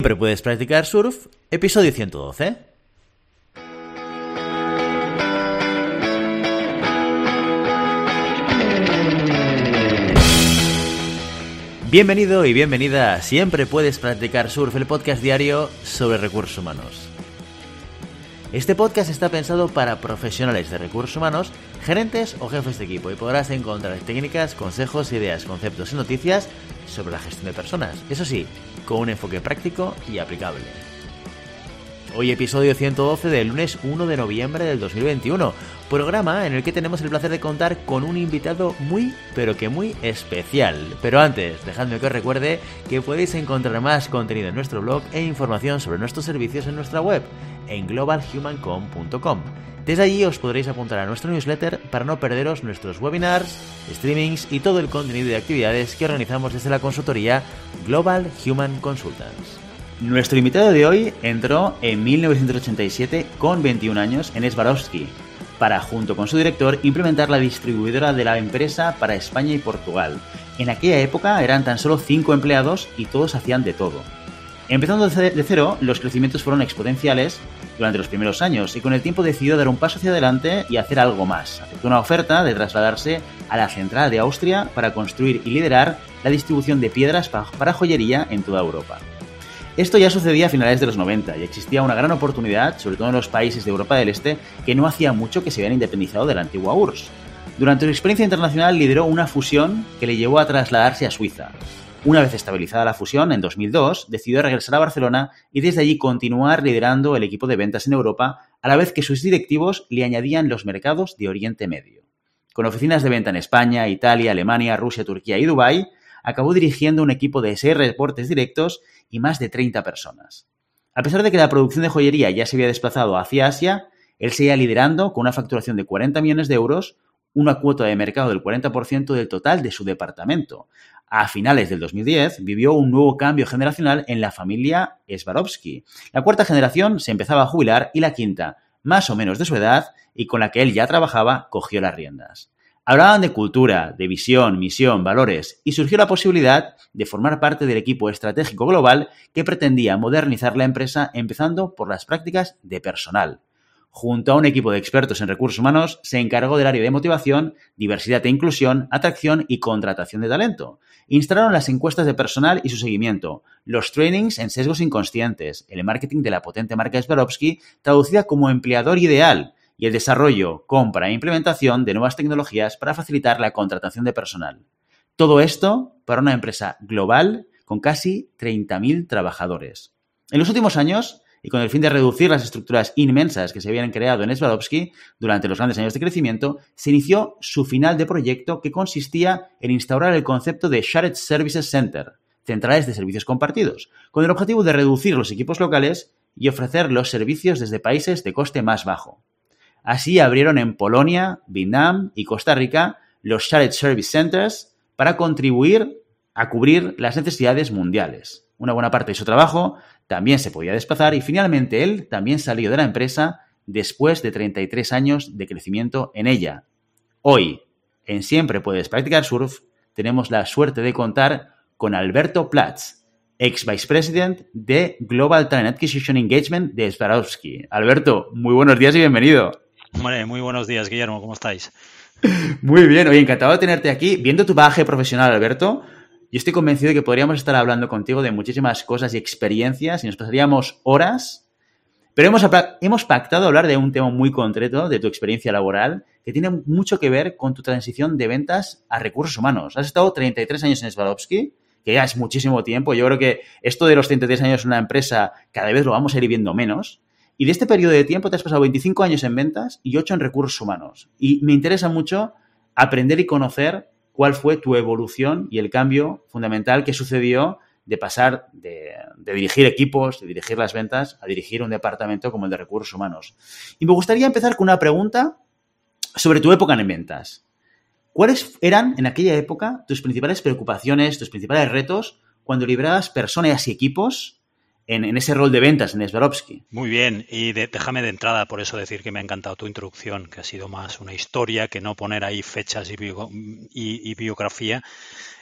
Siempre puedes practicar surf, episodio 112. Bienvenido y bienvenida a Siempre puedes practicar surf, el podcast diario sobre recursos humanos. Este podcast está pensado para profesionales de recursos humanos, gerentes o jefes de equipo y podrás encontrar técnicas, consejos, ideas, conceptos y noticias sobre la gestión de personas. Eso sí, con un enfoque práctico y aplicable. Hoy episodio 112 del lunes 1 de noviembre del 2021, programa en el que tenemos el placer de contar con un invitado muy, pero que muy especial. Pero antes, dejadme que os recuerde que podéis encontrar más contenido en nuestro blog e información sobre nuestros servicios en nuestra web, en globalhumancom.com. Desde allí os podréis apuntar a nuestro newsletter para no perderos nuestros webinars, streamings y todo el contenido de actividades que organizamos desde la consultoría Global Human Consultants. Nuestro invitado de hoy entró en 1987 con 21 años en Swarovski para, junto con su director, implementar la distribuidora de la empresa para España y Portugal. En aquella época eran tan solo 5 empleados y todos hacían de todo. Empezando de cero, los crecimientos fueron exponenciales durante los primeros años y con el tiempo decidió dar un paso hacia adelante y hacer algo más. Aceptó una oferta de trasladarse a la central de Austria para construir y liderar la distribución de piedras para joyería en toda Europa. Esto ya sucedía a finales de los 90 y existía una gran oportunidad, sobre todo en los países de Europa del Este, que no hacía mucho que se habían independizado de la antigua URSS. Durante su experiencia internacional lideró una fusión que le llevó a trasladarse a Suiza. Una vez estabilizada la fusión, en 2002, decidió regresar a Barcelona y desde allí continuar liderando el equipo de ventas en Europa, a la vez que sus directivos le añadían los mercados de Oriente Medio. Con oficinas de venta en España, Italia, Alemania, Rusia, Turquía y Dubái, acabó dirigiendo un equipo de seis reportes directos y más de 30 personas. A pesar de que la producción de joyería ya se había desplazado hacia Asia, él seguía liderando con una facturación de 40 millones de euros, una cuota de mercado del 40% del total de su departamento. A finales del 2010 vivió un nuevo cambio generacional en la familia Swarovski. La cuarta generación se empezaba a jubilar y la quinta, más o menos de su edad y con la que él ya trabajaba, cogió las riendas. Hablaban de cultura, de visión, misión, valores, y surgió la posibilidad de formar parte del equipo estratégico global que pretendía modernizar la empresa empezando por las prácticas de personal. Junto a un equipo de expertos en recursos humanos, se encargó del área de motivación, diversidad e inclusión, atracción y contratación de talento. Instalaron las encuestas de personal y su seguimiento, los trainings en sesgos inconscientes, el marketing de la potente marca Swarovski, traducida como empleador ideal, y el desarrollo, compra e implementación de nuevas tecnologías para facilitar la contratación de personal. Todo esto para una empresa global con casi 30.000 trabajadores. En los últimos años, y con el fin de reducir las estructuras inmensas que se habían creado en Swarovski durante los grandes años de crecimiento, se inició su final de proyecto que consistía en instaurar el concepto de Shared Services Center, centrales de servicios compartidos, con el objetivo de reducir los equipos locales y ofrecer los servicios desde países de coste más bajo. Así abrieron en Polonia, Vietnam y Costa Rica los Shared Service Centers para contribuir a cubrir las necesidades mundiales. Una buena parte de su trabajo también se podía desplazar y finalmente él también salió de la empresa después de 33 años de crecimiento en ella. Hoy, en Siempre Puedes Practicar Surf, tenemos la suerte de contar con Alberto Platz, ex Vice President de Global Talent Acquisition Engagement de Swarovski. Alberto, muy buenos días y bienvenido muy buenos días, Guillermo, ¿cómo estáis? Muy bien, oye, encantado de tenerte aquí. Viendo tu bagaje profesional, Alberto, yo estoy convencido de que podríamos estar hablando contigo de muchísimas cosas y experiencias y nos pasaríamos horas, pero hemos, hemos pactado hablar de un tema muy concreto, de tu experiencia laboral, que tiene mucho que ver con tu transición de ventas a recursos humanos. Has estado 33 años en Swarovski, que ya es muchísimo tiempo. Yo creo que esto de los 33 años en una empresa cada vez lo vamos a ir viendo menos. Y de este periodo de tiempo te has pasado 25 años en ventas y 8 en recursos humanos. Y me interesa mucho aprender y conocer cuál fue tu evolución y el cambio fundamental que sucedió de pasar de, dirigir equipos, de dirigir las ventas, a dirigir un departamento como el de recursos humanos. Y me gustaría empezar con una pregunta sobre tu época en ventas. ¿Cuáles eran en aquella época tus principales preocupaciones, tus principales retos cuando librabas personas y equipos en, ese rol de ventas en. Muy bien, y déjame de entrada por eso decir que me ha encantado tu introducción, que ha sido más una historia que no poner ahí fechas y, biografía.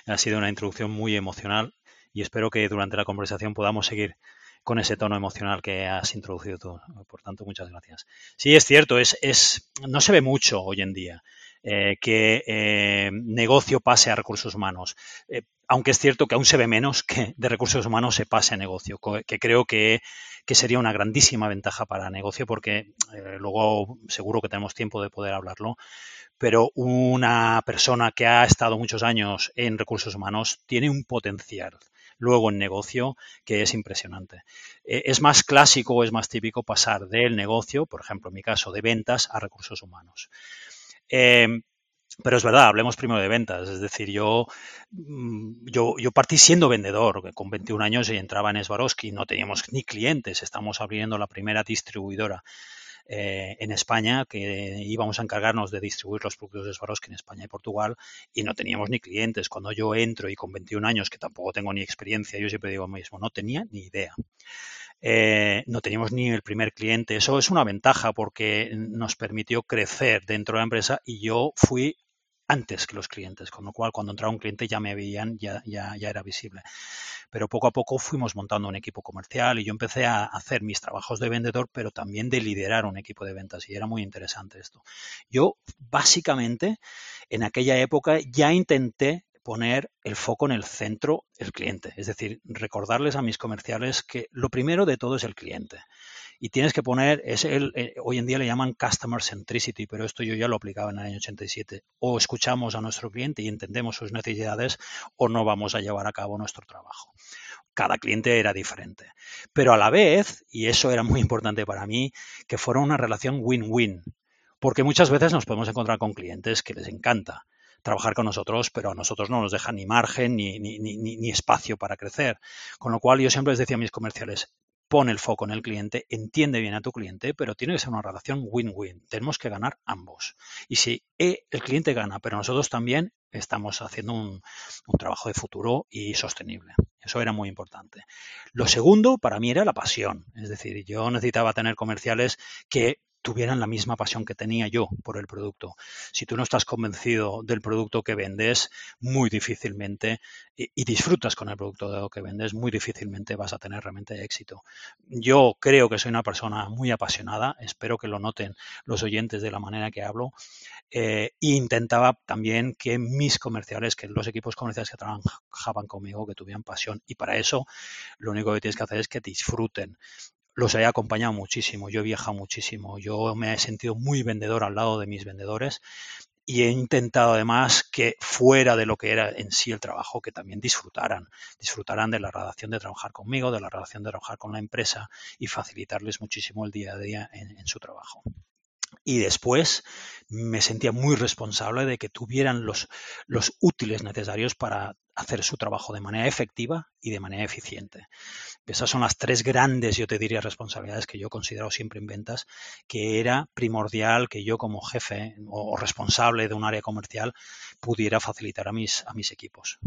Ha sido una introducción muy emocional y espero que durante la conversación podamos seguir con ese tono emocional que has introducido tú. Por tanto, muchas gracias. Sí, es cierto, es, es no se ve mucho hoy en día. Eh, que eh, negocio pase a recursos humanos. Eh, aunque es cierto que aún se ve menos que de recursos humanos se pase a negocio, que creo que, sería una grandísima ventaja para negocio porque luego seguro que tenemos tiempo de poder hablarlo, pero una persona que ha estado muchos años en recursos humanos tiene un potencial luego en negocio que es impresionante. es más clásico o es más típico pasar del negocio, por ejemplo, en mi caso, de ventas a recursos humanos. Em, pero es verdad, hablemos primero de ventas. Es decir, yo, mm, yo, yo partí siendo vendedor con 21 años y entraba en Swarovski. No teníamos ni clientes. Estamos abriendo la primera distribuidora eh, en España que íbamos a encargarnos de distribuir los productos de Swarovski en España y Portugal y no teníamos ni clientes. Cuando yo entro y con 21 años, que tampoco tengo ni experiencia, yo siempre digo lo mismo, no tenía ni idea. Eh, no teníamos ni el primer cliente. Eso es una ventaja porque nos permitió crecer dentro de la empresa y yo fui antes que los clientes, con lo cual cuando entraba un cliente ya me veían, ya, ya, ya era visible. Pero poco a poco fuimos montando un equipo comercial y yo empecé a hacer mis trabajos de vendedor, pero también de liderar un equipo de ventas y era muy interesante esto. Yo básicamente en aquella época ya intenté poner el foco en el centro, el cliente. Es decir, recordarles a mis comerciales que lo primero de todo es el cliente. Y tienes que poner, es el, eh, hoy en día le llaman Customer Centricity, pero esto yo ya lo aplicaba en el año 87. O escuchamos a nuestro cliente y entendemos sus necesidades o no vamos a llevar a cabo nuestro trabajo cada cliente era diferente. Pero a la vez, y eso era muy importante para mí, que fuera una relación win-win. Porque muchas veces nos podemos encontrar con clientes que les encanta trabajar con nosotros, pero a nosotros no nos dejan ni margen ni, ni, ni espacio para crecer. Con lo cual yo siempre les decía a mis comerciales, pon el foco en el cliente, entiende bien a tu cliente, pero tiene que ser una relación win-win. Tenemos que ganar ambos. Y si el cliente gana, pero nosotros también estamos haciendo un, un, trabajo de futuro y sostenible. Eso era muy importante. Lo segundo para mí era la pasión. Es decir, yo necesitaba tener comerciales que tuvieran la misma pasión que tenía yo por el producto. Si tú no estás convencido del producto que vendes, muy difícilmente, y, disfrutas con el producto que vendes, muy difícilmente vas a tener realmente éxito. Yo creo que soy una persona muy apasionada, espero que lo noten los oyentes de la manera que hablo, eh, e intentaba también que mis comerciales, que los equipos comerciales que trabajaban conmigo, que tuvieran pasión. Y para eso lo único que tienes que hacer es que disfruten los he acompañado muchísimo, yo he viajado muchísimo, yo me he sentido muy vendedor al lado de mis vendedores y he intentado además que fuera de lo que era en sí el trabajo, que también disfrutaran, disfrutaran de la relación de trabajar conmigo, de la relación de trabajar con la empresa y facilitarles muchísimo el día a día en, en su trabajo. Y después me sentía muy responsable de que tuvieran los, los útiles necesarios para hacer su trabajo de manera efectiva y de manera eficiente. Esas son las tres grandes, yo te diría, responsabilidades que yo he considerado siempre en ventas, que era primordial que yo como jefe o responsable de un área comercial pudiera facilitar a mis, a mis equipos.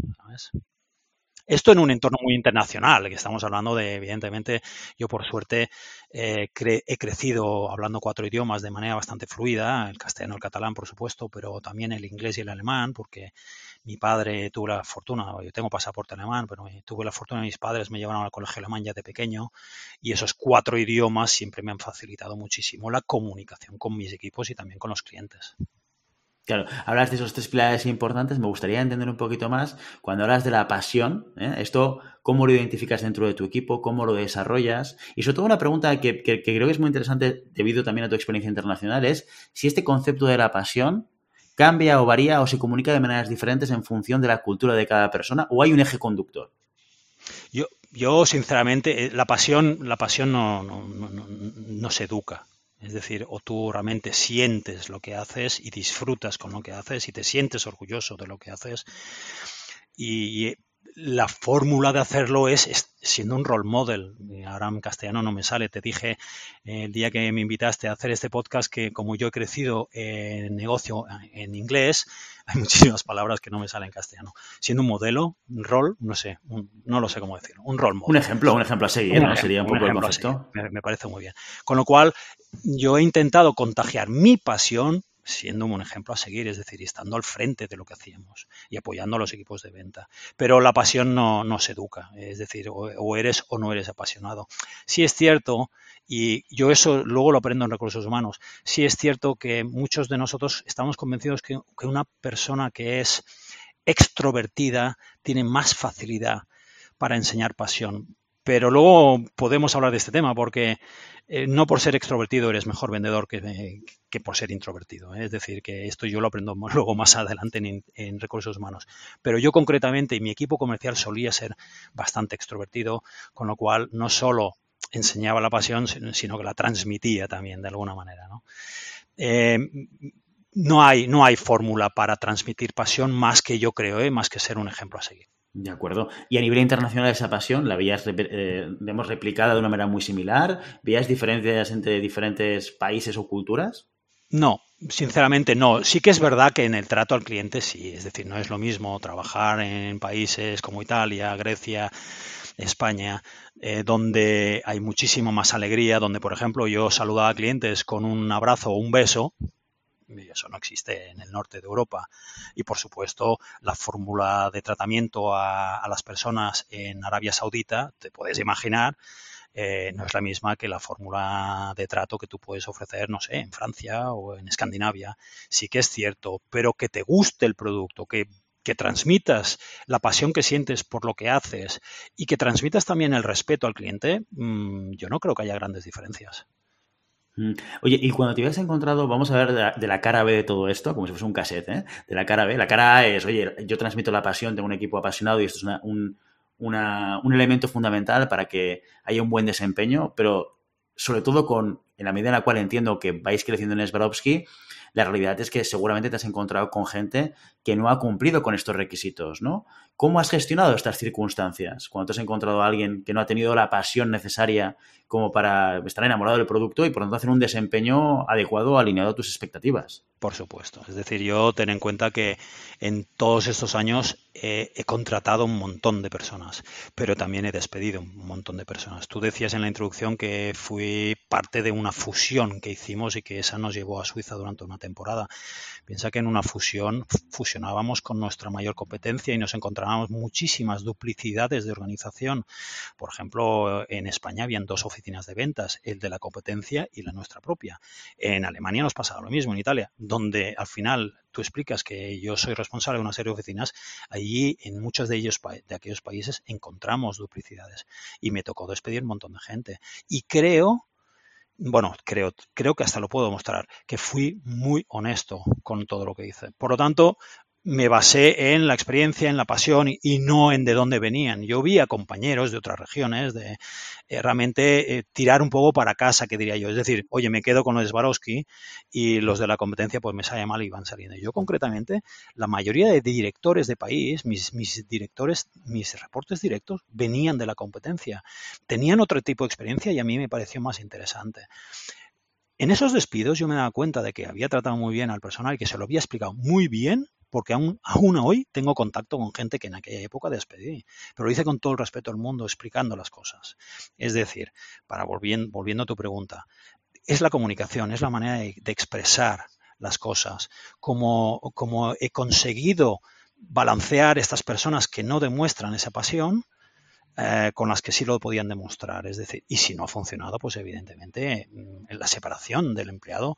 Esto en un entorno muy internacional, que estamos hablando de, evidentemente, yo por suerte eh, he crecido hablando cuatro idiomas de manera bastante fluida, el castellano, el catalán, por supuesto, pero también el inglés y el alemán, porque mi padre tuvo la fortuna, yo tengo pasaporte alemán, pero tuve la fortuna, mis padres me llevaron al colegio alemán ya de pequeño, y esos cuatro idiomas siempre me han facilitado muchísimo la comunicación con mis equipos y también con los clientes. Claro, hablas de esos tres pilares importantes, me gustaría entender un poquito más cuando hablas de la pasión, ¿eh? esto, cómo lo identificas dentro de tu equipo, cómo lo desarrollas y sobre todo una pregunta que, que, creo que es muy interesante debido también a tu experiencia internacional es si este concepto de la pasión cambia o varía o se comunica de maneras diferentes en función de la cultura de cada persona o hay un eje conductor. Yo, yo sinceramente, eh, la pasión, la pasión no, no, no, no se educa. Es decir, o tú realmente sientes lo que haces y disfrutas con lo que haces y te sientes orgulloso de lo que haces. La fórmula de hacerlo es, siendo un role model. Ahora en castellano no me sale. Te dije eh, el día que me invitaste a hacer este podcast que como yo he crecido en negocio en inglés, hay muchísimas palabras que no me salen en castellano. Siendo un modelo, un rol, no sé, no lo sé cómo decirlo, un role model. Un ejemplo, un ejemplo a seguir, ¿no? Sería un poco el Me, me, parece muy bien. Con lo cual, yo he intentado contagiar mi pasión siendo un ejemplo a seguir, es decir, estando al frente de lo que hacíamos y apoyando a los equipos de venta. Pero la pasión no, no se educa, es decir, o, eres o no eres apasionado. Sí es cierto, y yo eso luego lo aprendo en recursos humanos, sí es cierto que muchos de nosotros estamos convencidos que una persona que es extrovertida tiene más facilidad para enseñar pasión. Pero luego podemos hablar de este tema porque eh, no por ser extrovertido eres mejor vendedor que, que por ser introvertido. ¿eh? Es decir, que esto yo lo aprendo luego más adelante en, en, recursos humanos. Pero yo concretamente y mi equipo comercial solía ser bastante extrovertido, con lo cual no solo enseñaba la pasión, sino que la transmitía también de alguna manera. ¿no? Eh, no hay, no hay fórmula para transmitir pasión más que yo creo, ¿eh? más que ser un ejemplo a seguir. De acuerdo. ¿Y a nivel internacional esa pasión la veías eh, replicada de una manera muy similar? ¿Veías diferencias entre diferentes países o culturas? No, sinceramente no. Sí que es verdad que en el trato al cliente sí. Es decir, no es lo mismo trabajar en países como Italia, Grecia, España, eh, donde hay muchísimo más alegría, donde, por ejemplo, yo saludaba a clientes con un abrazo o un beso, eso no existe en el norte de Europa. Y por supuesto, la fórmula de tratamiento a, las personas en Arabia Saudita, te puedes imaginar, eh, no es la misma que la fórmula de trato que tú puedes ofrecer, no sé, en Francia o en Escandinavia. Sí que es cierto, pero que te guste el producto, que, que transmitas la pasión que sientes por lo que haces y que transmitas también el respeto al cliente, mmm, yo no creo que haya grandes diferencias. Oye, y cuando te habías encontrado, vamos a ver de la, cara B de todo esto, como si fuese un cassette, ¿eh? De la cara B. La cara A es, oye, yo transmito la pasión, tengo un equipo apasionado y esto es un, un elemento fundamental para que haya un buen desempeño, pero sobre todo con, en la medida en la cual entiendo que vais creciendo en Swarovski, la realidad es que seguramente te has encontrado con gente que no ha cumplido con estos requisitos, ¿no? ¿Cómo has gestionado estas circunstancias? Cuando te has encontrado a alguien que no ha tenido la pasión necesaria como para estar enamorado del producto y por lo tanto hacer un desempeño adecuado, alineado a tus expectativas. Por supuesto. Es decir, yo ten en cuenta que en todos estos años he contratado un montón de personas, pero también he despedido un montón de personas. Tú decías en la introducción que fui parte de una fusión que hicimos y que esa nos llevó a Suiza durante una temporada. Piensa que en una fusión fusionábamos con nuestra mayor competencia y nos encontrábamos muchísimas duplicidades de organización. Por ejemplo, en España habían dos oficinas de ventas, el de la competencia y la nuestra propia. En Alemania nos pasaba lo mismo, en Italia, donde al final tú explicas que yo soy responsable de una serie de oficinas, allí en muchos de ellos de aquellos países encontramos duplicidades y me tocó despedir un montón de gente. Y creo bueno, creo, creo que hasta lo puedo mostrar, que fui muy honesto con todo lo que hice. Por lo tanto, me basé en la experiencia, en la pasión y, no en de dónde venían. Yo vi a compañeros de otras regiones de eh, realmente eh, tirar un poco para casa, que diría yo. Es decir, oye, me quedo con los Swarovski y los de la competencia pues me sale mal y van saliendo. Yo concretamente, la mayoría de directores de país, mis, mis directores, mis reportes directos venían de la competencia. Tenían otro tipo de experiencia y a mí me pareció más interesante. En esos despidos yo me daba cuenta de que había tratado muy bien al personal que se lo había explicado muy bien porque aún, aún hoy tengo contacto con gente que en aquella época despedí, pero lo hice con todo el respeto al mundo, explicando las cosas. Es decir, para volviendo, volviendo a tu pregunta, es la comunicación, es la manera de, expresar las cosas, como he conseguido balancear estas personas que no demuestran esa pasión eh, con las que sí lo podían demostrar. Es decir, y si no ha funcionado, pues evidentemente en mm, la separación del empleado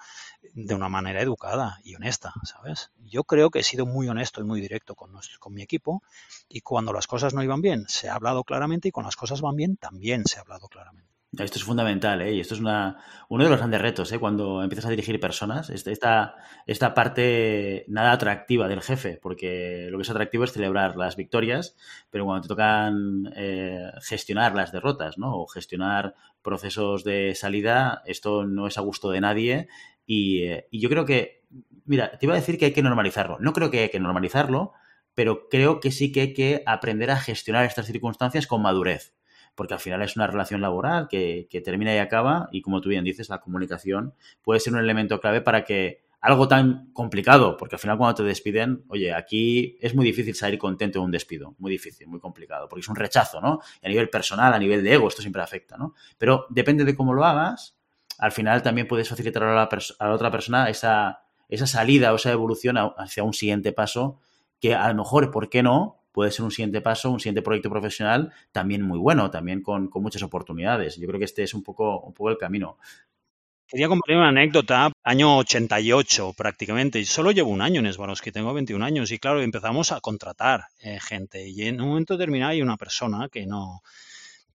de una manera educada y honesta, ¿sabes? Yo creo que he sido muy honesto y muy directo con, con mi equipo y cuando las cosas no iban bien se ha hablado claramente y cuando las cosas van bien también se ha hablado claramente. Esto es fundamental, ¿eh? Y esto es una, uno de los grandes retos, ¿eh? Cuando empiezas a dirigir personas, este, esta, esta parte nada atractiva del jefe, porque lo que es atractivo es celebrar las victorias, pero cuando te tocan eh, gestionar las derrotas, ¿no? O gestionar procesos de salida, esto no es a gusto de nadie y, eh, y yo creo que, mira, te iba a decir que hay que normalizarlo. No creo que hay que normalizarlo, pero creo que sí que hay que aprender a gestionar estas circunstancias con madurez porque al final es una relación laboral que, termina y acaba y como tú bien dices, la comunicación puede ser un elemento clave para que algo tan complicado, porque al final cuando te despiden, oye, aquí es muy difícil salir contento de un despido, muy difícil, muy complicado, porque es un rechazo, ¿no? Y a nivel personal, a nivel de ego, esto siempre afecta, ¿no? Pero depende de cómo lo hagas, al final también puedes facilitar a la, a la otra persona esa, esa salida o esa evolución hacia un siguiente paso que a lo mejor, ¿por qué no? Puede ser un siguiente paso, un siguiente proyecto profesional también muy bueno, también con, muchas oportunidades. Yo creo que este es un poco, un poco el camino. Quería compartir una anécdota, año 88 prácticamente, y solo llevo un año en que tengo 21 años, y claro, empezamos a contratar eh, gente, y en un momento determinado hay una persona que no,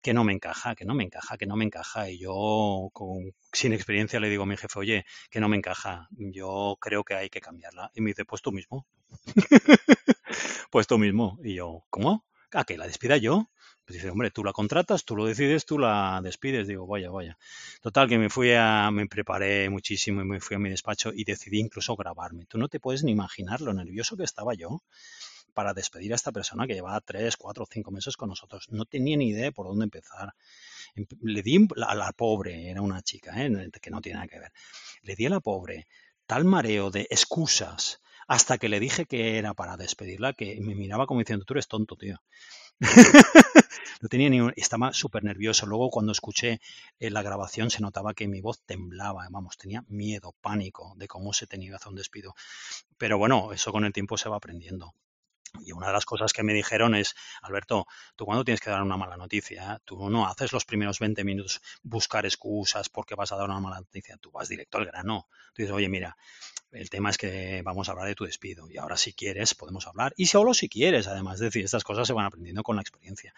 que no me encaja, que no me encaja, que no me encaja. Y yo, con, sin experiencia, le digo a mi jefe, oye, que no me encaja, yo creo que hay que cambiarla. Y me dice, pues tú mismo. pues tú mismo. Y yo, ¿cómo? ¿A que la despida yo? Pues dice, hombre, tú la contratas, tú lo decides, tú la despides. Digo, vaya, vaya. Total, que me fui a, me preparé muchísimo y me fui a mi despacho y decidí incluso grabarme. Tú no te puedes ni imaginar lo nervioso que estaba yo para despedir a esta persona que llevaba tres, cuatro, cinco meses con nosotros. No tenía ni idea por dónde empezar. Le di a la pobre, era una chica, ¿eh? que no tiene nada que ver. Le di a la pobre tal mareo de excusas hasta que le dije que era para despedirla que me miraba como diciendo, tú eres tonto, tío. no tenía ni estaba súper nervioso. Luego cuando escuché eh, la grabación se notaba que mi voz temblaba, vamos, tenía miedo, pánico de cómo se tenía que hacer un despido. Pero bueno, eso con el tiempo se va aprendiendo. Y una de las cosas que me dijeron es, Alberto, tú cuando tienes que dar una mala noticia, tú no haces los primeros 20 minutos buscar excusas porque vas a dar una mala noticia, tú vas directo al grano. Tú dices, oye, mira, el tema es que vamos a hablar de tu despido y ahora si quieres podemos hablar. Y solo si quieres, además, es decir, estas cosas se van aprendiendo con la experiencia.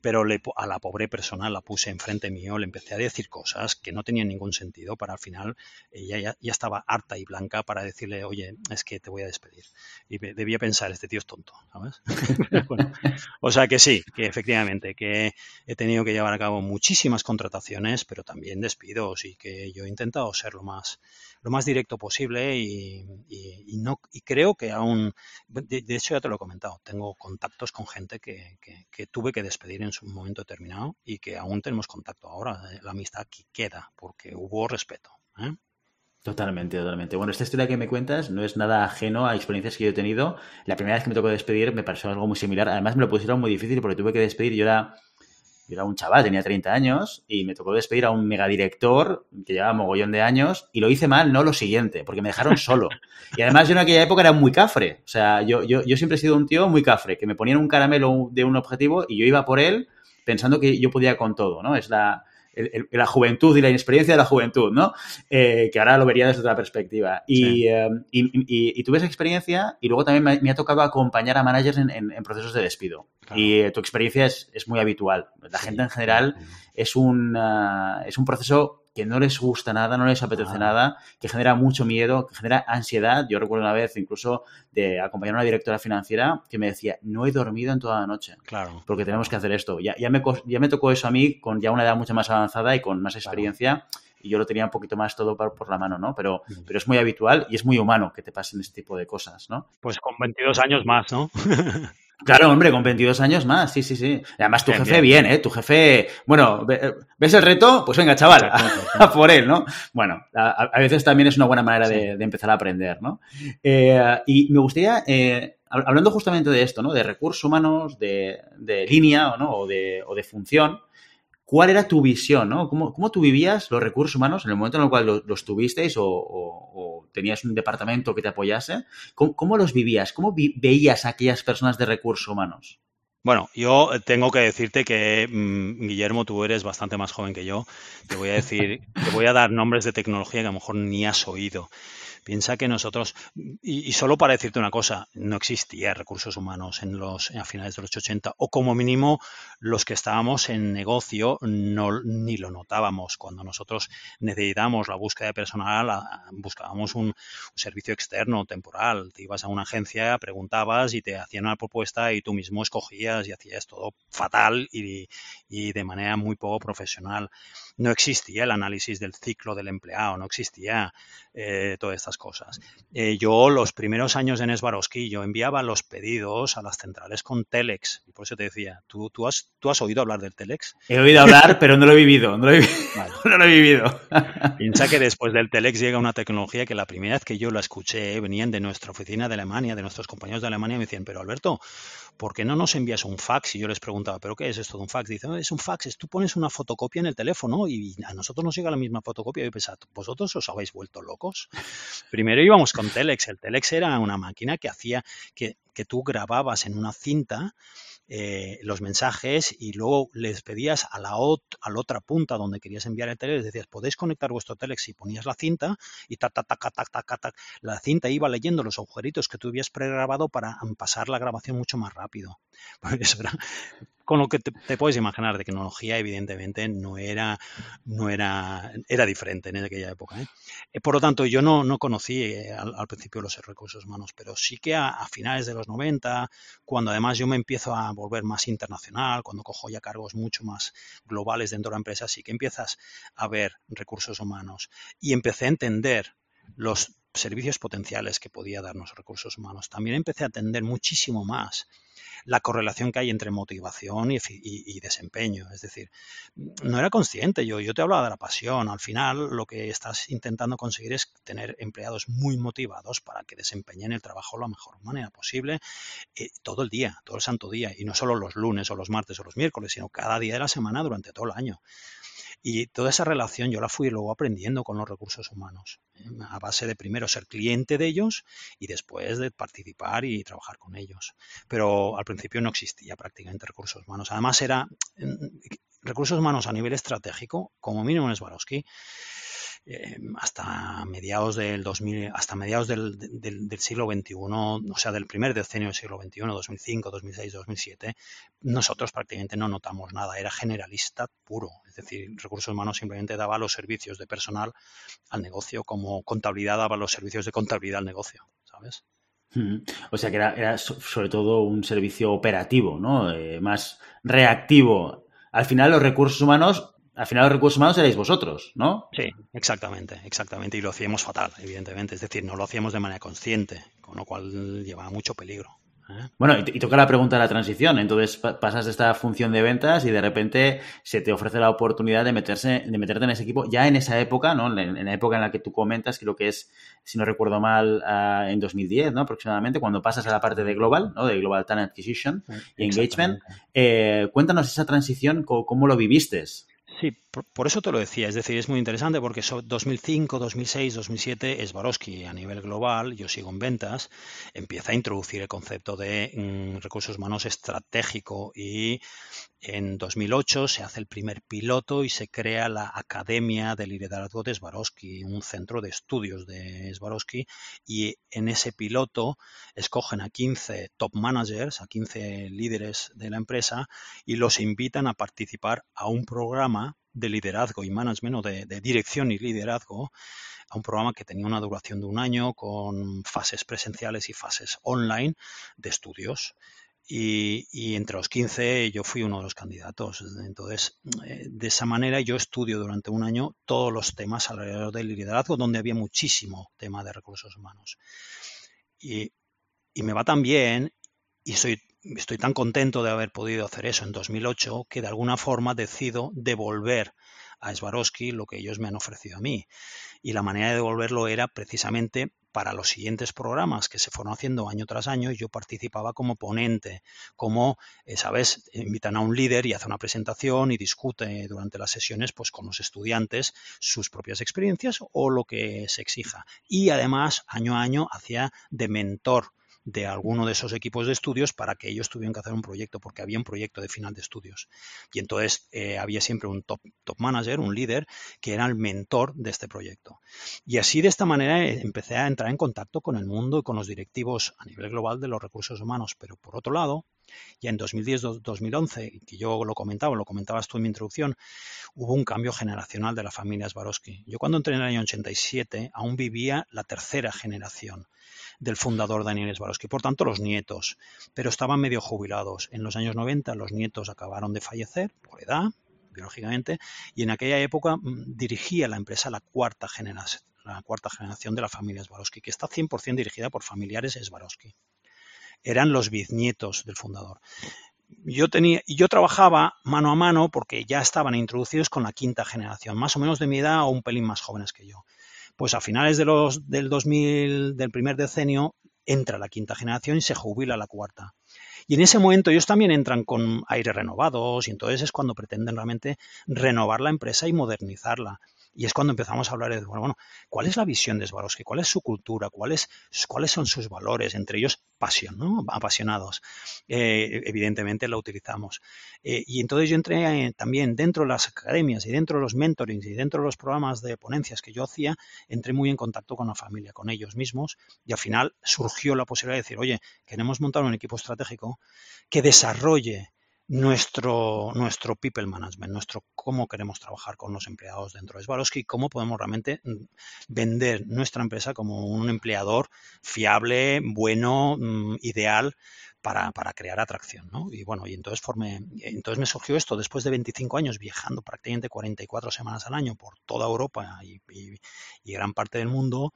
Pero a la pobre persona la puse enfrente mío, le empecé a decir cosas que no tenían ningún sentido para al final ella ya, ya estaba harta y blanca para decirle, oye, es que te voy a despedir. Y debía pensar, este tío es tonto, ¿sabes? o sea que sí, que efectivamente, que he tenido que llevar a cabo muchísimas contrataciones, pero también despidos y que yo he intentado ser lo más lo más directo posible y, no y creo que aún de, hecho ya te lo he comentado tengo contactos con gente que, tuve que despedir en su momento determinado y que aún tenemos contacto ahora eh, la amistad aquí queda porque hubo respeto ¿eh? Totalmente, totalmente. Bueno, esta historia que me cuentas no es nada ajeno a experiencias que yo he tenido. La primera vez que me tocó despedir me pareció algo muy similar. Además, me lo pusieron muy difícil porque tuve que despedir. Yo era yo era un chaval, tenía 30 años y me tocó despedir a un megadirector que llevaba mogollón de años y lo hice mal, no lo siguiente, porque me dejaron solo. Y además yo en aquella época era muy cafre. O sea, yo, yo, yo siempre he sido un tío muy cafre, que me ponían un caramelo de un objetivo y yo iba por él pensando que yo podía con todo, ¿no? Es la, la juventud y la inexperiencia de la juventud, ¿no? Eh, que ahora lo vería desde otra perspectiva. Y, tuve esa experiencia y luego también me, ha tocado acompañar a managers en, procesos de despido. Y eh, tu experiencia es, es, muy habitual. La gente en general es un, es un proceso que no les gusta nada, no les apetece nada, que genera mucho miedo, que genera ansiedad. Yo recuerdo una vez incluso de acompañar a una directora financiera que me decía, no he dormido en toda la noche. Claro. Porque tenemos que hacer esto. Ya, ya, me, ya me tocó eso a mí con ya una edad mucho más avanzada y con más experiencia. Y yo lo tenía un poquito más todo por, por la mano, ¿no? Pero, pero es muy habitual y es muy humano que te pasen este tipo de cosas, ¿no? Pues con 22 años más, ¿no? Claro, hombre, con 22 años más, sí, sí, sí. Además, tu jefe bien. ¿eh? Tu jefe, bueno, ¿ves el reto? Pues venga, chaval, a, por él, ¿no? Bueno, a, veces también es una buena manera de, empezar a aprender, ¿no? Eh, y me gustaría, eh, hablando justamente de esto, ¿no? De recursos humanos, de, línea, ¿no? O de, o de función, ¿Cuál era tu visión? ¿no? ¿Cómo, ¿Cómo, tú vivías los recursos humanos en el momento en el cual los, tuvisteis o, tenías un departamento que te apoyase? ¿Cómo, los vivías? ¿Cómo veías a aquellas personas de recursos humanos? Bueno, yo tengo que decirte que, mm, Guillermo, tú eres bastante más joven que yo. Te voy a decir, te voy a dar nombres de tecnología que a lo mejor ni has oído. Piensa que nosotros, y, solo para decirte una cosa, no existía recursos humanos en los, a finales de los 80, o como mínimo los que estábamos en negocio no, ni lo notábamos. Cuando nosotros necesitamos la búsqueda de personal, buscábamos un, servicio externo, temporal. Te ibas a una agencia, preguntabas y te hacían una propuesta y tú mismo escogías y hacías todo fatal y, y de manera muy poco profesional no existía el análisis del ciclo del empleado, no existía eh, todas estas cosas. Eh, yo los primeros años en Swarovski, yo enviaba los pedidos a las centrales con Telex, y por eso te decía, ¿tú, tú, has, ¿tú has oído hablar del Telex? He oído hablar, pero no lo he vivido, no lo he, no lo he vivido. Piensa que después del Telex llega una tecnología que la primera vez que yo la escuché venían de nuestra oficina de Alemania, de nuestros compañeros de Alemania, y me decían, pero Alberto, ¿por qué no nos envías un fax? Y yo les preguntaba, ¿pero qué es esto de un fax? Dicen, es un fax, es tú pones una fotocopia en el teléfono y a nosotros nos llega la misma fotocopia. Y yo pensaba, ¿vosotros os habéis vuelto locos? Primero íbamos con Telex. El Telex era una máquina que hacía que, que tú grababas en una cinta eh, los mensajes y luego les pedías a la, a la otra punta donde querías enviar el telex, decías, podéis conectar vuestro telex y ponías la cinta y ta, ta, ta, ta, ta, ta, ta, la cinta iba leyendo los agujeritos que tú habías pregrabado para pasar la grabación mucho más rápido. Eso era con lo que te, puedes imaginar de tecnología, evidentemente no era, no era, era diferente en aquella época. ¿eh? Eh, por lo tanto, yo no, no conocí eh, al, principio los recursos humanos, pero sí que a, finales de los 90, cuando además yo me empiezo a volver más internacional, cuando cojo ya cargos mucho más globales dentro de la empresa, sí que empiezas a ver recursos humanos y empecé a entender los servicios potenciales que podía darnos recursos humanos. También empecé a atender muchísimo más la correlación que hay entre motivación y, desempeño. Es decir, no era consciente yo, yo te hablaba de la pasión. Al final lo que estás intentando conseguir es tener empleados muy motivados para que desempeñen el trabajo de la mejor manera posible eh, todo el día, todo el santo día, y no solo los lunes o los martes o los miércoles, sino cada día de la semana durante todo el año. Y toda esa relación yo la fui luego aprendiendo con los recursos humanos, ¿eh? a base de primero ser cliente de ellos y después de participar y trabajar con ellos. Pero al principio no existía prácticamente recursos humanos. Además era recursos humanos a nivel estratégico, como mínimo en Swarovski, eh, hasta mediados del 2000, hasta mediados del, siglo XXI, o sea, del primer decenio del siglo XXI, 2005, 2006, 2007, nosotros prácticamente no notamos nada, era generalista puro, es decir, recursos humanos simplemente daba los servicios de personal al negocio, como contabilidad daba los servicios de contabilidad al negocio, ¿sabes? O sea que era, sobre todo un servicio operativo, ¿no? Eh, más reactivo. Al final los recursos humanos al final los recursos humanos erais vosotros, ¿no? Sí, exactamente, exactamente. Y lo hacíamos fatal, evidentemente. Es decir, no lo hacíamos de manera consciente, con lo cual llevaba mucho peligro. ¿eh? Bueno, y, toca la pregunta de la transición. Entonces pasas de esta función de ventas y de repente se te ofrece la oportunidad de meterse, de meterte en ese equipo ya en esa época, ¿no? En, la época en la que tú comentas, creo que es, si no recuerdo mal, ah, en 2010, ¿no? Aproximadamente, cuando pasas a la parte de Global, ¿no? De Global Talent Acquisition y Engagement. Eh, cuéntanos esa transición, cómo, cómo lo viviste. Sí, por, eso te lo decía. Es decir, es muy interesante porque 2005, 2006, 2007, Swarovski a nivel global, yo sigo en ventas, empieza a introducir el concepto de mm, recursos humanos estratégico y en 2008 se hace el primer piloto y se crea la Academia de Liderazgo de Swarovski, un centro de estudios de Swarovski y en ese piloto escogen a 15 top managers, a 15 líderes de la empresa y los invitan a participar a un programa de liderazgo y management o de, dirección y liderazgo a un programa que tenía una duración de un año con fases presenciales y fases online de estudios. Y, entre los 15 yo fui uno de los candidatos. Entonces, eh, de esa manera yo estudio durante un año todos los temas alrededor del liderazgo, donde había muchísimo tema de recursos humanos. Y, y me va tan bien y soy estoy tan contento de haber podido hacer eso en 2008 que de alguna forma decido devolver a Swarovski lo que ellos me han ofrecido a mí. Y la manera de devolverlo era precisamente para los siguientes programas que se fueron haciendo año tras año, yo participaba como ponente, como, eh, ¿sabes? Invitan a un líder y hace una presentación y discute durante las sesiones pues, con los estudiantes sus propias experiencias o lo que se exija. Y además, año a año, hacía de mentor de alguno de esos equipos de estudios para que ellos tuvieran que hacer un proyecto, porque había un proyecto de final de estudios. Y entonces eh, había siempre un top, top manager, un líder, que era el mentor de este proyecto. Y así de esta manera eh, empecé a entrar en contacto con el mundo y con los directivos a nivel global de los recursos humanos. Pero por otro lado, ya en 2010-2011, que yo lo comentaba, lo comentabas tú en mi introducción, hubo un cambio generacional de la familia Swarovski. Yo cuando entré en el año 87 aún vivía la tercera generación del fundador Daniel Swarovski, por tanto los nietos, pero estaban medio jubilados. En los años 90 los nietos acabaron de fallecer por edad, biológicamente, y en aquella época mm, dirigía la empresa la cuarta generación la cuarta generación de la familia Swarovski, que está 100% dirigida por familiares Swarovski. Eran los bisnietos del fundador. Yo, tenía, yo trabajaba mano a mano porque ya estaban introducidos con la quinta generación, más o menos de mi edad o un pelín más jóvenes que yo. Pues a finales del 2000, del primer decenio, entra la quinta generación y se jubila la cuarta. Y en ese momento ellos también entran con aire renovados y entonces es cuando pretenden realmente renovar la empresa y modernizarla. Y es cuando empezamos a hablar de, bueno, bueno ¿cuál es la visión de Swarovski? ¿Cuál es su cultura? ¿Cuáles, ¿Cuáles son sus valores? Entre ellos, pasión, ¿no? Apasionados. Eh, evidentemente la utilizamos. Eh, y entonces yo entré eh, también dentro de las academias y dentro de los mentorings y dentro de los programas de ponencias que yo hacía, entré muy en contacto con la familia, con ellos mismos, y al final surgió la posibilidad de decir, oye, queremos montar un equipo estratégico que desarrolle nuestro, nuestro people management, nuestro cómo queremos trabajar con los empleados dentro de Swarovski y cómo podemos realmente mm, vender nuestra empresa como un empleador fiable, bueno, mm, ideal para, crear atracción, ¿no? Y bueno, y entonces formé, entonces me surgió esto después de 25 años viajando prácticamente 44 semanas al año por toda Europa y gran parte del mundo,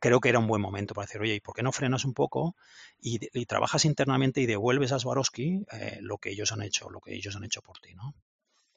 creo que era un buen momento para decir, oye, ¿y por qué no frenas un poco y, trabajas internamente y devuelves a Swarovski eh, lo que ellos han hecho, lo que ellos han hecho por ti, ¿no?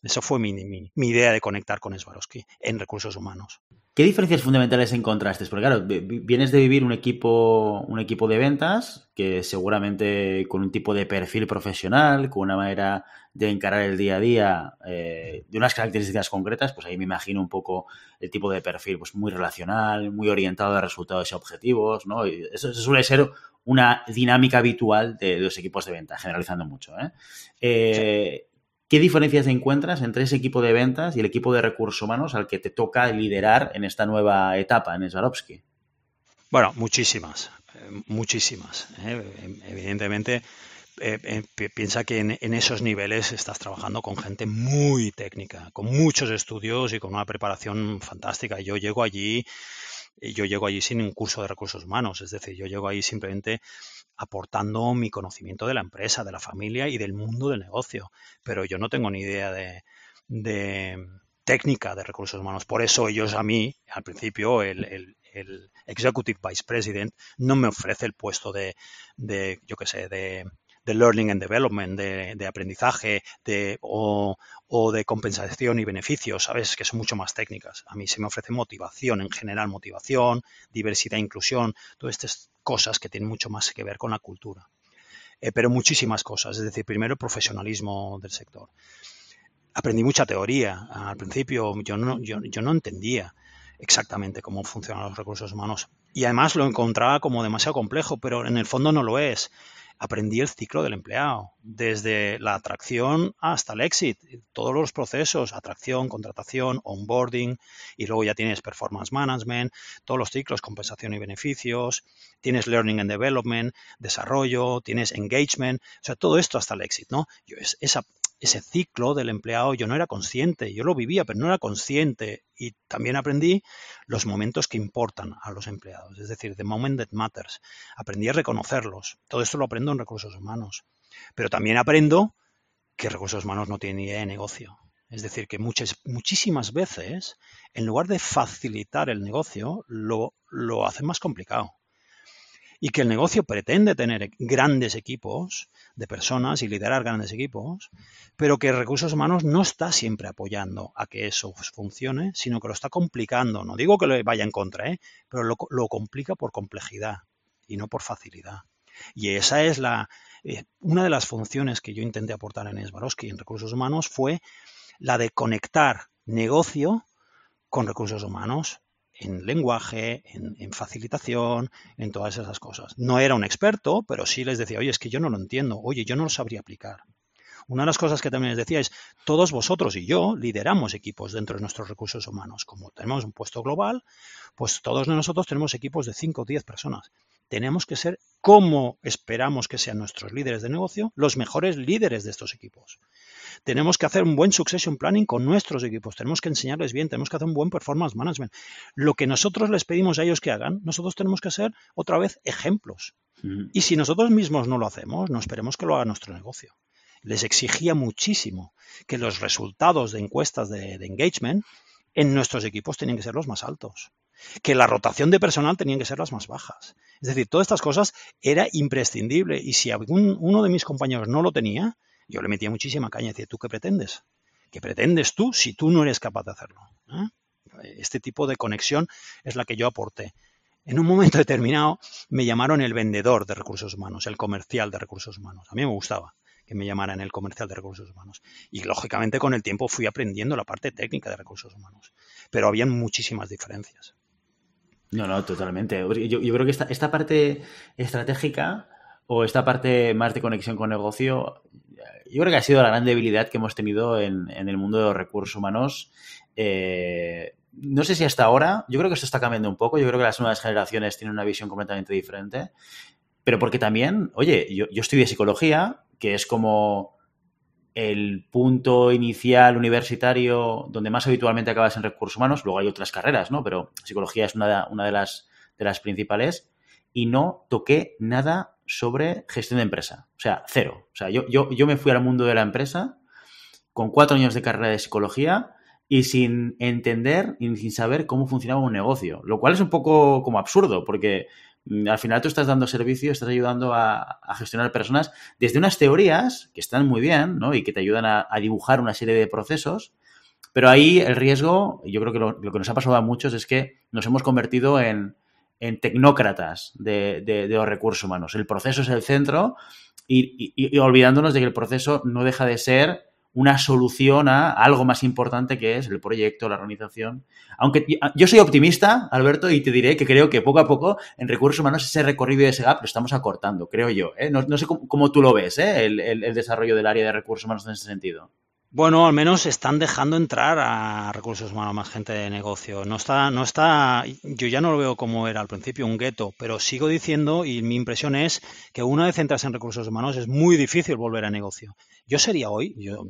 Eso fue mi, mi, idea de conectar con Swarovski en recursos humanos. ¿Qué diferencias fundamentales encontraste? Porque claro, vienes de vivir un equipo, un equipo de ventas que seguramente con un tipo de perfil profesional, con una manera de encarar el día a día, eh, de unas características concretas, pues ahí me imagino un poco el tipo de perfil, pues muy relacional, muy orientado a resultados y objetivos, ¿no? Y eso, suele ser una dinámica habitual de, los equipos de ventas, generalizando mucho, ¿eh? eh ¿Qué diferencias encuentras entre ese equipo de ventas y el equipo de recursos humanos al que te toca liderar en esta nueva etapa en Swarovski? Bueno, muchísimas, eh, muchísimas. ¿eh? Evidentemente, eh, piensa que en, esos niveles estás trabajando con gente muy técnica, con muchos estudios y con una preparación fantástica. Yo llego allí, yo llego allí sin un curso de recursos humanos, es decir, yo llego allí simplemente aportando mi conocimiento de la empresa, de la familia y del mundo del negocio. Pero yo no tengo ni idea de, técnica de recursos humanos. Por eso ellos a mí, al principio, el, Executive Vice President no me ofrece el puesto de, de yo qué sé, de, de learning and development, de, aprendizaje de, o, de compensación y beneficios, ¿sabes? Que son mucho más técnicas. A mí se me ofrece motivación, en general motivación, diversidad e inclusión, todas estas cosas que tienen mucho más que ver con la cultura. Eh, pero muchísimas cosas, es decir, primero profesionalismo del sector. Aprendí mucha teoría. Al principio yo no, yo no entendía exactamente cómo funcionan los recursos humanos. Y además lo encontraba como demasiado complejo, pero en el fondo no lo es aprendí el ciclo del empleado, desde la atracción hasta el exit, todos los procesos, atracción, contratación, onboarding, y luego ya tienes performance management, todos los ciclos, compensación y beneficios, tienes learning and development, desarrollo, tienes engagement, o sea, todo esto hasta el exit, ¿no? Yo, esa, ese ciclo del empleado yo no era consciente, yo lo vivía, pero no era consciente y también aprendí los momentos que importan a los empleados, es decir, the moment that matters. Aprendí a reconocerlos. Todo esto lo aprendo en recursos humanos. Pero también aprendo que recursos humanos no tienen idea de negocio. Es decir, que muchas, muchísimas veces, en lugar de facilitar el negocio, lo, lo hacen más complicado y que el negocio pretende tener grandes equipos de personas y liderar grandes equipos, pero que recursos humanos no está siempre apoyando a que eso funcione, sino que lo está complicando. No digo que lo vaya en contra, ¿eh? pero lo, complica por complejidad y no por facilidad. Y esa es la eh, una de las funciones que yo intenté aportar en Swarovski en recursos humanos fue la de conectar negocio con recursos humanos en lenguaje, en, facilitación, en todas esas cosas. No era un experto, pero sí les decía, oye, es que yo no lo entiendo, oye, yo no lo sabría aplicar. Una de las cosas que también les decía es, todos vosotros y yo lideramos equipos dentro de nuestros recursos humanos. Como tenemos un puesto global, pues todos nosotros tenemos equipos de 5 o 10 personas. Tenemos que ser, como esperamos que sean nuestros líderes de negocio, los mejores líderes de estos equipos tenemos que hacer un buen succession planning con nuestros equipos, tenemos que enseñarles bien, tenemos que hacer un buen performance management. Lo que nosotros les pedimos a ellos que hagan, nosotros tenemos que ser otra vez ejemplos. Y si nosotros mismos no lo hacemos, no esperemos que lo haga nuestro negocio. Les exigía muchísimo que los resultados de encuestas de, de engagement en nuestros equipos tenían que ser los más altos que la rotación de personal tenían que ser las más bajas. Es decir, todas estas cosas era imprescindible y si algún, uno de mis compañeros no lo tenía, yo le metía muchísima caña y decía, ¿tú qué pretendes? ¿Qué pretendes tú si tú no eres capaz de hacerlo? ¿eh? Este tipo de conexión es la que yo aporté. En un momento determinado me llamaron el vendedor de recursos humanos, el comercial de recursos humanos. A mí me gustaba que me llamaran el comercial de recursos humanos. Y lógicamente con el tiempo fui aprendiendo la parte técnica de recursos humanos. Pero habían muchísimas diferencias. No, no, totalmente. Yo, creo que esta, esta, parte estratégica o esta parte más de conexión con negocio, yo creo que ha sido la gran debilidad que hemos tenido en, el mundo de los recursos humanos. Eh, no sé si hasta ahora, yo creo que esto está cambiando un poco, yo creo que las nuevas generaciones tienen una visión completamente diferente, pero porque también, oye, yo, yo estudié psicología, que es como el punto inicial universitario donde más habitualmente acabas en recursos humanos, luego hay otras carreras, ¿no? Pero psicología es una de, las principales y no toqué nada sobre gestión de empresa, o sea, cero. O sea, yo, yo, yo me fui al mundo de la empresa con cuatro años de carrera de psicología y sin entender y sin saber cómo funcionaba un negocio, lo cual es un poco como absurdo, porque Mm, al final tú estás dando servicio, estás ayudando a, gestionar personas desde unas teorías que están muy bien, ¿no? Y que te ayudan a, dibujar una serie de procesos, pero ahí el riesgo, yo creo que lo, que nos ha pasado a muchos es que nos hemos convertido en, tecnócratas de, los recursos humanos. El proceso es el centro y olvidándonos de que el proceso no deja de ser una solución a algo más importante que es el proyecto, la organización. Aunque yo soy optimista, Alberto, y te diré que creo que poco a poco en recursos humanos ese recorrido y ese gap lo estamos acortando, creo yo. ¿eh? No, sé cómo, tú lo ves, ¿eh? el, desarrollo del área de recursos humanos en ese sentido. Bueno, al menos están dejando entrar a recursos humanos más gente de negocio. No está, no está, yo ya no lo veo como era al principio, un gueto, pero sigo diciendo y mi impresión es que una vez entras en recursos humanos es muy difícil volver a negocio. Yo sería hoy, yo,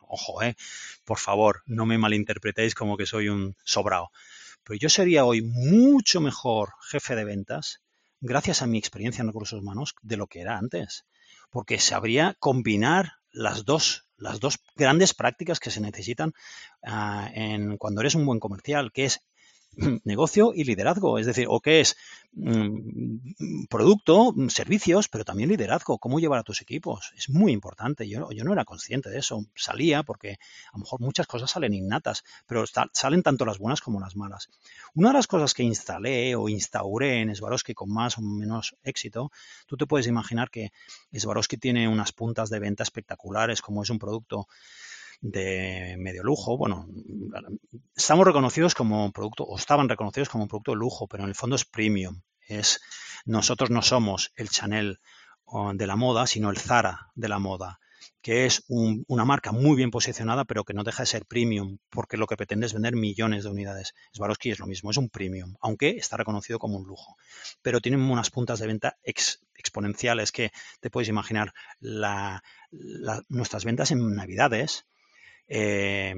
ojo, eh, por favor, no me malinterpretéis como que soy un sobrado, pero yo sería hoy mucho mejor jefe de ventas gracias a mi experiencia en recursos humanos de lo que era antes, porque sabría combinar las dos, las dos grandes prácticas que se necesitan ah, en, cuando eres un buen comercial, que es negocio y liderazgo, es decir, o que es mm, producto, servicios, pero también liderazgo, cómo llevar a tus equipos. Es muy importante. Yo, yo no era consciente de eso. Salía porque a lo mejor muchas cosas salen innatas, pero salen tanto las buenas como las malas. Una de las cosas que instalé o instauré en Swarovski con más o menos éxito, tú te puedes imaginar que Swarovski tiene unas puntas de venta espectaculares, como es un producto de medio lujo. Bueno, estamos reconocidos como un producto, o estaban reconocidos como un producto de lujo, pero en el fondo es premium. Es, nosotros no somos el Chanel de la moda, sino el Zara de la moda que es una marca muy bien posicionada, pero que no deja de ser premium, porque lo que pretende es vender millones de unidades. Swarovski es lo mismo, es un premium, aunque está reconocido como un lujo. Pero tienen unas puntas de venta exponenciales que te puedes imaginar. nuestras ventas en Navidades eh,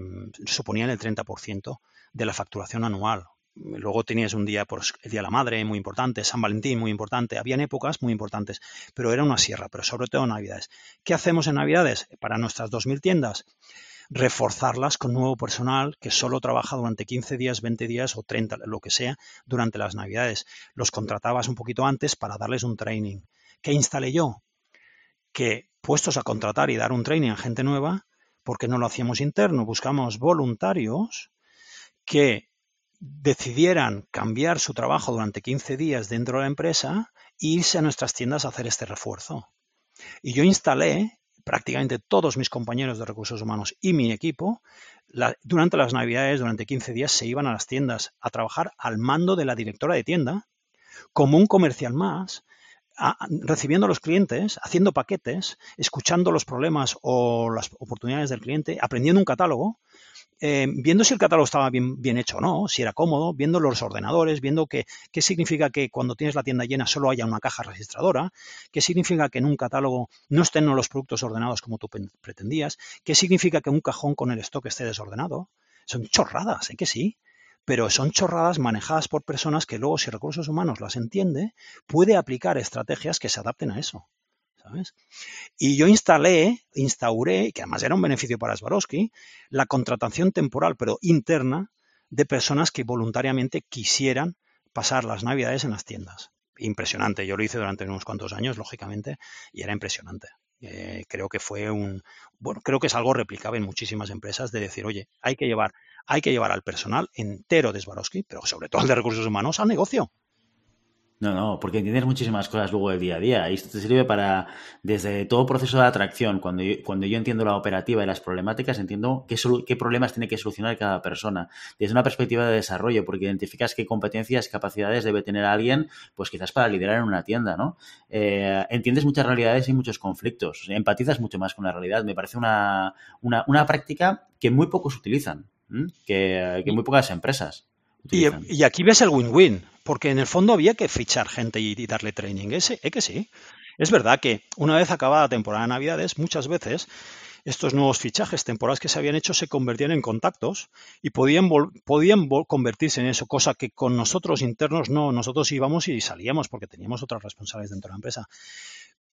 suponían el 30% de la facturación anual. Luego tenías un día, por el Día de la Madre, muy importante, San Valentín, muy importante. Habían épocas muy importantes, pero era una sierra, pero sobre todo Navidades. ¿Qué hacemos en Navidades? Para nuestras 2.000 tiendas, reforzarlas con nuevo personal que solo trabaja durante 15 días, 20 días o 30, lo que sea, durante las Navidades. Los contratabas un poquito antes para darles un training. ¿Qué instalé yo? Que puestos a contratar y dar un training a gente nueva, porque no lo hacíamos interno, buscamos voluntarios que decidieran cambiar su trabajo durante 15 días dentro de la empresa e irse a nuestras tiendas a hacer este refuerzo. Y yo instalé prácticamente todos mis compañeros de recursos humanos y mi equipo, durante las navidades, durante 15 días, se iban a las tiendas a trabajar al mando de la directora de tienda, como un comercial más, recibiendo a los clientes, haciendo paquetes, escuchando los problemas o las oportunidades del cliente, aprendiendo un catálogo, eh, viendo si el catálogo estaba bien, bien, hecho o no, si era cómodo, viendo los ordenadores, viendo qué significa que cuando tienes la tienda llena solo haya una caja registradora, qué significa que en un catálogo no estén los productos ordenados como tú pretendías, qué significa que un cajón con el stock esté desordenado. Son chorradas, ¿eh? que sí pero son chorradas manejadas por personas que luego, si recursos humanos las entiende, puede aplicar estrategias que se adapten a eso. ¿sabes? Y yo instalé, instauré, que además era un beneficio para Swarovski, la contratación temporal, pero interna, de personas que voluntariamente quisieran pasar las navidades en las tiendas. Impresionante, yo lo hice durante unos cuantos años, lógicamente, y era impresionante. Eh, creo que fue un, bueno, creo que es algo replicable en muchísimas empresas de decir, oye, hay que llevar hay que llevar al personal entero de Swarovski, pero sobre todo al de recursos humanos, al negocio. No, no, porque entiendes muchísimas cosas luego del día a día. Y esto te sirve para, desde todo proceso de atracción, cuando yo, cuando yo entiendo la operativa y las problemáticas, entiendo qué, qué problemas tiene que solucionar cada persona. Desde una perspectiva de desarrollo, porque identificas qué competencias, capacidades debe tener alguien, pues quizás para liderar en una tienda, ¿no? Eh, entiendes muchas realidades y muchos conflictos. Empatizas mucho más con la realidad. Me parece una, una, una práctica que muy pocos utilizan, que, que muy pocas empresas. Y, aquí ves el win-win, porque en el fondo había que fichar gente y, darle training. Es, es que sí. Es verdad que una vez acabada la temporada de Navidades, muchas veces estos nuevos fichajes temporales que se habían hecho se convertían en contactos y podían, podían convertirse en eso, cosa que con nosotros internos no, nosotros íbamos y salíamos porque teníamos otras responsabilidades dentro de la empresa.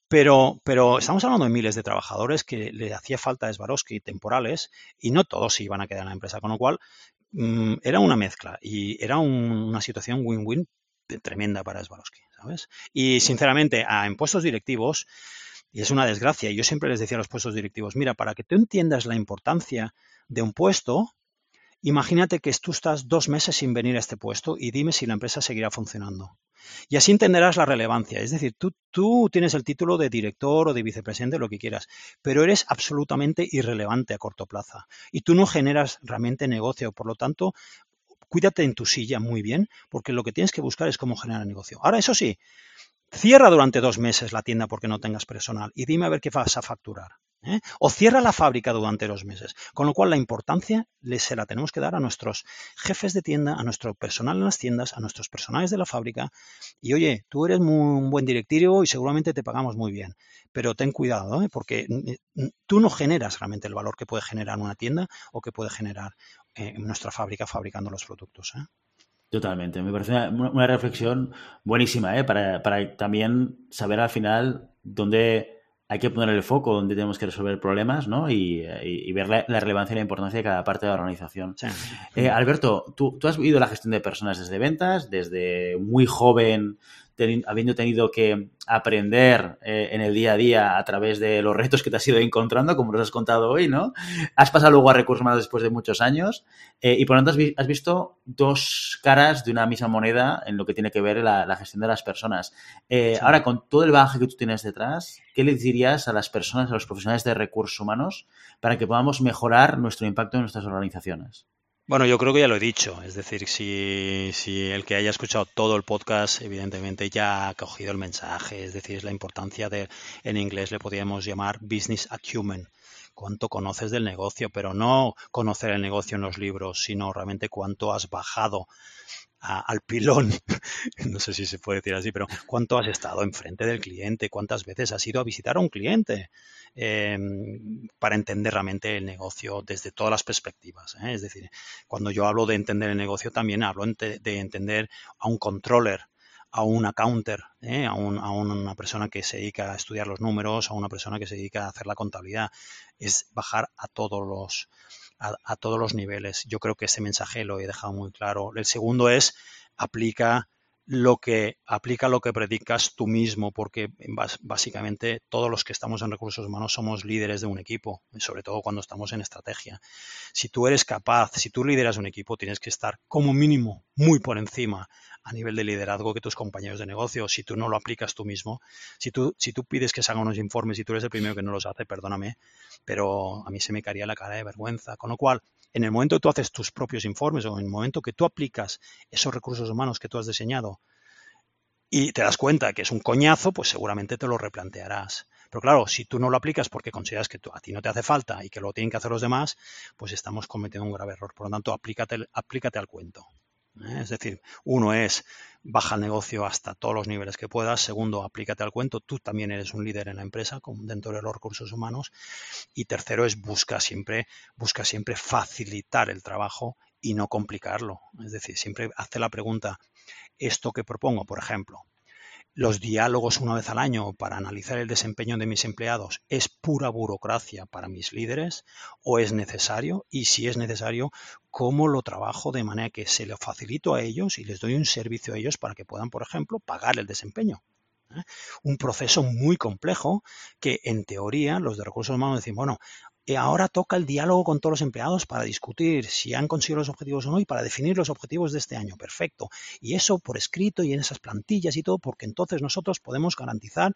Pero, pero estamos hablando de miles de trabajadores que le hacía falta a Swarovski temporales y no todos se iban a quedar en la empresa, con lo cual mm, era una mezcla y era una situación win-win tremenda para Swarovski, ¿sabes? Y sinceramente, a, en puestos directivos, y es una desgracia, y yo siempre les decía a los puestos directivos, mira, para que tú entiendas la importancia de un puesto, imagínate que tú estás dos meses sin venir a este puesto y dime si la empresa seguirá funcionando. Y así entenderás la relevancia. Es decir, tú, tienes el título de director o de vicepresidente, lo que quieras, pero eres absolutamente irrelevante a corto plazo. Y tú no generas realmente negocio. Por lo tanto, cuídate en tu silla muy bien, porque lo que tienes que buscar es cómo generar negocio. Ahora, eso sí, cierra durante dos meses la tienda porque no tengas personal y dime a ver qué vas a facturar. ¿Eh? o cierra la fábrica durante dos meses. Con lo cual la importancia se la tenemos que dar a nuestros jefes de tienda, a nuestro personal en las tiendas, a nuestros personales de la fábrica. Y oye, tú eres un buen directivo y seguramente te pagamos muy bien, pero ten cuidado, ¿eh? porque tú no generas realmente el valor que puede generar una tienda o que puede generar eh, nuestra fábrica fabricando los productos. Totalmente, me parece una, reflexión buenísima para, para también saber al final dónde hay que poner el foco donde tenemos que resolver problemas ¿no? y, ver la, relevancia y la importancia de cada parte de la organización. Eh, Alberto, ¿tú, tú has vivido la gestión de personas desde ventas, desde muy joven habiendo tenido que aprender eh, en el día a día a través de los retos que te has ido encontrando, como nos has contado hoy, ¿no? Has pasado luego a recursos humanos después de muchos años eh, y por lo tanto has, visto dos caras de una misma moneda en lo que tiene que ver la, gestión de las personas. Eh, ahora, con todo el bagaje que tú tienes detrás, ¿qué le dirías a las personas, a los profesionales de recursos humanos para que podamos mejorar nuestro impacto en nuestras organizaciones? Bueno, yo creo que ya lo he dicho. Es decir, si, si, el que haya escuchado todo el podcast, evidentemente ya ha cogido el mensaje. Es decir, es la importancia de, en inglés le podríamos llamar business acumen. Cuánto conoces del negocio, pero no conocer el negocio en los libros, sino realmente cuánto has bajado al pilón, no sé si se puede decir así, pero cuánto has estado enfrente del cliente, cuántas veces has ido a visitar a un cliente em, para entender realmente el negocio desde todas las perspectivas. ¿eh? Es decir, cuando yo hablo de entender el negocio, también hablo de entender a un controller, a un accounter, ¿eh? a, un, a, una persona que se dedica a estudiar los números, a una persona que se dedica a hacer la contabilidad. Es bajar a todos los, a, todos los niveles. Yo creo que ese mensaje lo he dejado muy claro. El segundo es aplica lo que aplica lo que predicas tú mismo, porque básicamente todos los que estamos en recursos humanos somos líderes de un equipo, sobre todo cuando estamos en estrategia. Si tú eres capaz, si tú lideras un equipo, tienes que estar como mínimo muy por encima a nivel de liderazgo que tus compañeros de negocio. Si tú no lo aplicas tú mismo, si tú, si tú pides que se hagan unos informes y tú eres el primero que no los hace, perdóname, pero a mí se me caería la cara de vergüenza. Con lo cual, en el momento que tú haces tus propios informes o en el momento que tú aplicas esos recursos humanos que tú has diseñado y te das cuenta que es un coñazo, pues seguramente te lo replantearás. Pero claro, si tú no lo aplicas porque consideras que a ti no te hace falta y que lo tienen que hacer los demás, pues estamos cometiendo un grave error. Por lo tanto, aplícate, aplícate al cuento. ¿Eh? Es decir, uno es baja el negocio hasta todos los niveles que puedas. Segundo, aplícate al cuento. Tú también eres un líder en la empresa dentro de los recursos humanos. Y tercero es busca siempre, busca siempre facilitar el trabajo y no complicarlo. Es decir, siempre hace la pregunta, esto que propongo, por ejemplo, los diálogos una vez al año para analizar el desempeño de mis empleados es pura burocracia para mis líderes o es necesario y si es necesario, cómo lo trabajo de manera que se lo facilito a ellos y les doy un servicio a ellos para que puedan, por ejemplo, pagar el desempeño. ¿eh? Un proceso muy complejo que en teoría los de recursos humanos decimos, bueno, ahora toca el diálogo con todos los empleados para discutir si han conseguido los objetivos o no y para definir los objetivos de este año. Perfecto. Y eso por escrito y en esas plantillas y todo, porque entonces nosotros podemos garantizar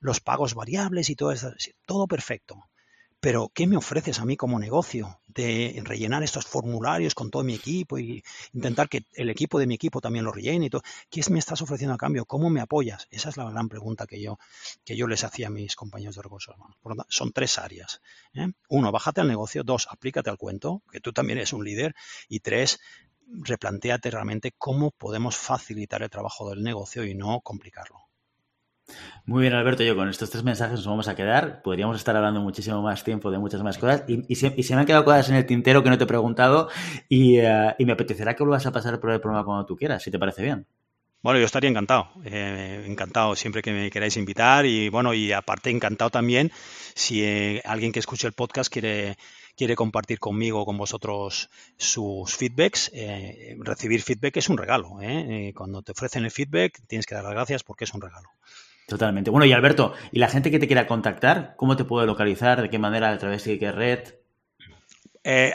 los pagos variables y todo eso. Todo perfecto. Pero, ¿qué me ofreces a mí como negocio de rellenar estos formularios con todo mi equipo y intentar que el equipo de mi equipo también lo rellene y todo? ¿Qué me estás ofreciendo a cambio? ¿Cómo me apoyas? Esa es la gran pregunta que yo, que yo les hacía a mis compañeros de recursos humanos. son tres áreas. ¿eh? Uno, bájate al negocio. Dos, aplícate al cuento, que tú también eres un líder. Y tres, replanteate realmente cómo podemos facilitar el trabajo del negocio y no complicarlo. Muy bien, Alberto. Yo con estos tres mensajes nos vamos a quedar. Podríamos estar hablando muchísimo más tiempo de muchas más cosas. Y, se, me han quedado cosas en el tintero que no te he preguntado. Y, eh, me apetecerá que vuelvas a pasar por el programa cuando tú quieras, si te parece bien. Bueno, yo estaría encantado, eh, encantado siempre que me queráis invitar y bueno, y aparte encantado también si eh, alguien que escuche el podcast quiere, quiere compartir conmigo con vosotros sus feedbacks. recibir feedback es un regalo. Cuando te ofrecen el feedback tienes que dar las gracias porque es un regalo. Totalmente. Bueno, y Alberto, ¿y la gente que te quiera contactar, cómo te puede localizar? ¿De qué manera? ¿A través de qué red? Eh,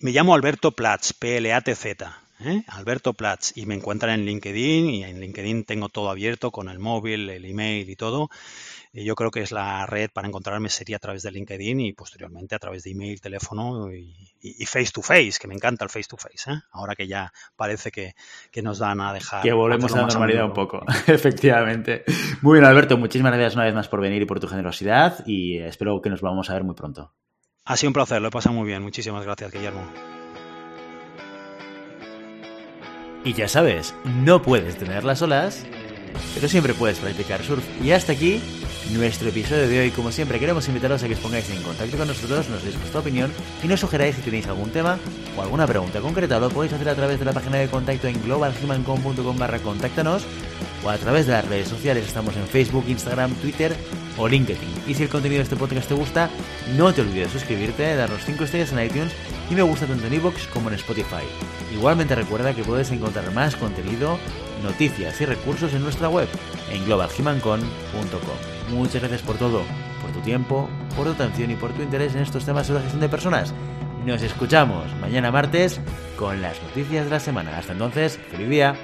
me llamo Alberto Platz, P-L-A-T-Z. ¿Eh? Alberto Platz, y me encuentran en LinkedIn, y en LinkedIn tengo todo abierto con el móvil, el email y todo yo creo que es la red para encontrarme sería a través de LinkedIn y posteriormente a través de email, teléfono y, face to face, que me encanta el face to face, ¿eh? ahora que ya parece que, nos dan a dejar. Que volvemos a la normalidad un poco, efectivamente. Muy bien, Alberto, muchísimas gracias una vez más por venir y por tu generosidad y espero que nos vamos a ver muy pronto. Ha sido un placer, lo he pasado muy bien. Muchísimas gracias, Guillermo. Y ya sabes, no puedes tener las olas, pero siempre puedes practicar surf. Y hasta aquí nuestro episodio de hoy. Como siempre, queremos invitaros a que os pongáis en contacto con nosotros, nos deis vuestra opinión y nos sugeráis si tenéis algún tema o alguna pregunta concreta. Lo podéis hacer a través de la página de contacto en globalhumancom.com barra contáctanos o a través de las redes sociales. Estamos en Facebook, Instagram, Twitter o LinkedIn. Y si el contenido de este podcast te gusta, no te olvides de suscribirte, darnos 5 estrellas en iTunes y me gusta tanto en iVoox como en Spotify. Igualmente recuerda que puedes encontrar más contenido, noticias y recursos en nuestra web en globalhumancon.com. Muchas gracias por todo, por tu tiempo, por tu atención y por tu interés en estos temas sobre la gestión de personas. Nos escuchamos mañana martes con las noticias de la semana. Hasta entonces, feliz día.